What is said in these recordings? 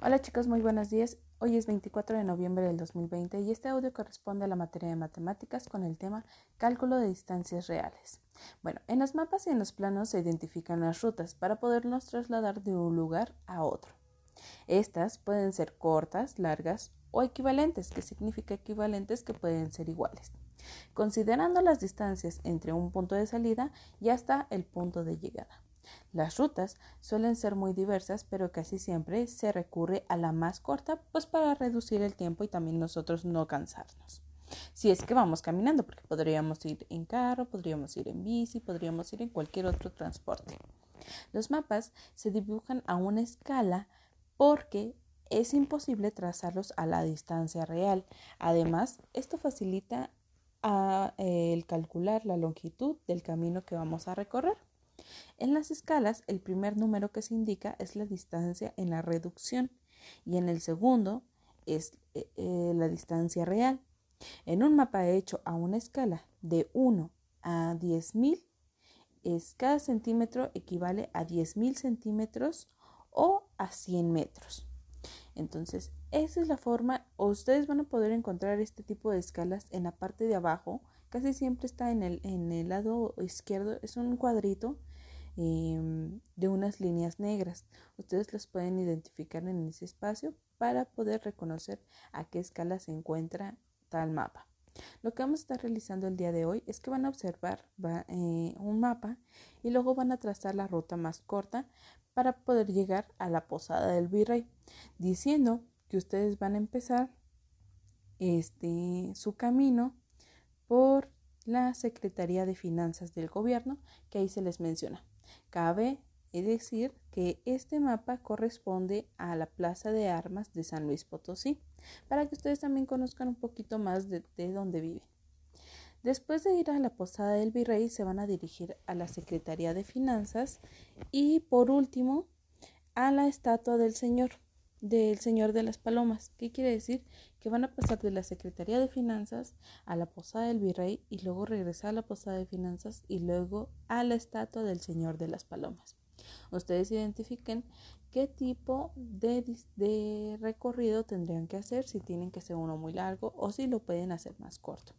Hola chicos, muy buenos días. Hoy es 24 de noviembre del 2020 y este audio corresponde a la materia de matemáticas con el tema cálculo de distancias reales. Bueno, en los mapas y en los planos se identifican las rutas para podernos trasladar de un lugar a otro. Estas pueden ser cortas, largas o equivalentes, que significa equivalentes que pueden ser iguales, considerando las distancias entre un punto de salida y hasta el punto de llegada. Las rutas suelen ser muy diversas, pero casi siempre se recurre a la más corta, pues para reducir el tiempo y también nosotros no cansarnos. Si es que vamos caminando, porque podríamos ir en carro, podríamos ir en bici, podríamos ir en cualquier otro transporte. Los mapas se dibujan a una escala porque es imposible trazarlos a la distancia real. Además, esto facilita ah, el calcular la longitud del camino que vamos a recorrer. En las escalas, el primer número que se indica es la distancia en la reducción y en el segundo es eh, eh, la distancia real. En un mapa hecho a una escala de 1 a 10.000, es cada centímetro equivale a 10.000 centímetros o a 100 metros. Entonces, esa es la forma, ustedes van a poder encontrar este tipo de escalas en la parte de abajo, casi siempre está en el, en el lado izquierdo, es un cuadrito Em, de unas líneas negras. Ustedes las pueden identificar en ese espacio para poder reconocer a qué escala se encuentra tal mapa. Lo que vamos a estar realizando el día de hoy es que van a observar eh, un mapa y luego van a trazar la ruta más corta para poder llegar a la posada del virrey, diciendo que ustedes van a empezar este, su camino por la Secretaría de Finanzas del Gobierno, que ahí se les menciona. Cabe decir que este mapa corresponde a la Plaza de Armas de San Luis Potosí, para que ustedes también conozcan un poquito más de, dónde viven. Después de ir a la Posada del Virrey, se van a dirigir a la Secretaría de Finanzas y por último a la estatua del Señor, del Señor de las Palomas. ¿Qué quiere decir? Que van a pasar de la Secretaría de Finanzas a la Posada del Virrey y luego regresar a la Posada de Finanzas y luego a la estatua del Señor de las Palomas. Ustedes identifiquen qué tipo de, recorrido tendrían que hacer, si tienen que ser uno muy largo o si lo pueden hacer más corto.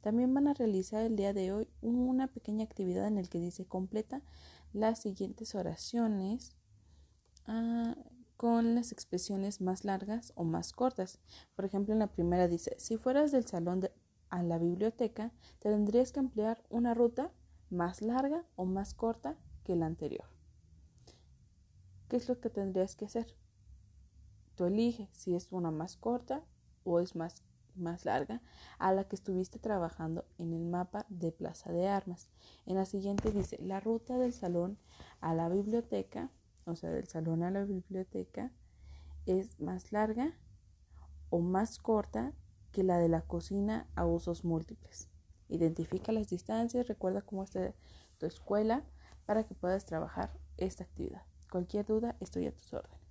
También van a realizar el día de hoy una pequeña actividad en el que dice completa las siguientes oraciones. Con las expresiones más largas o más cortas. Por ejemplo, en la primera dice, si fueras del salón a la biblioteca, tendrías que emplear una ruta más larga o más corta que la anterior. ¿Qué es lo que tendrías que hacer? Tú eliges si es una más corta o es más, más larga a la que estuviste trabajando en el mapa de Plaza de Armas. En la siguiente dice, la ruta del salón a la biblioteca o sea, del salón a la biblioteca, es más larga o más corta que la de la cocina a usos múltiples. Identifica las distancias, recuerda cómo está tu escuela para que puedas trabajar esta actividad. Cualquier duda, estoy a tus órdenes.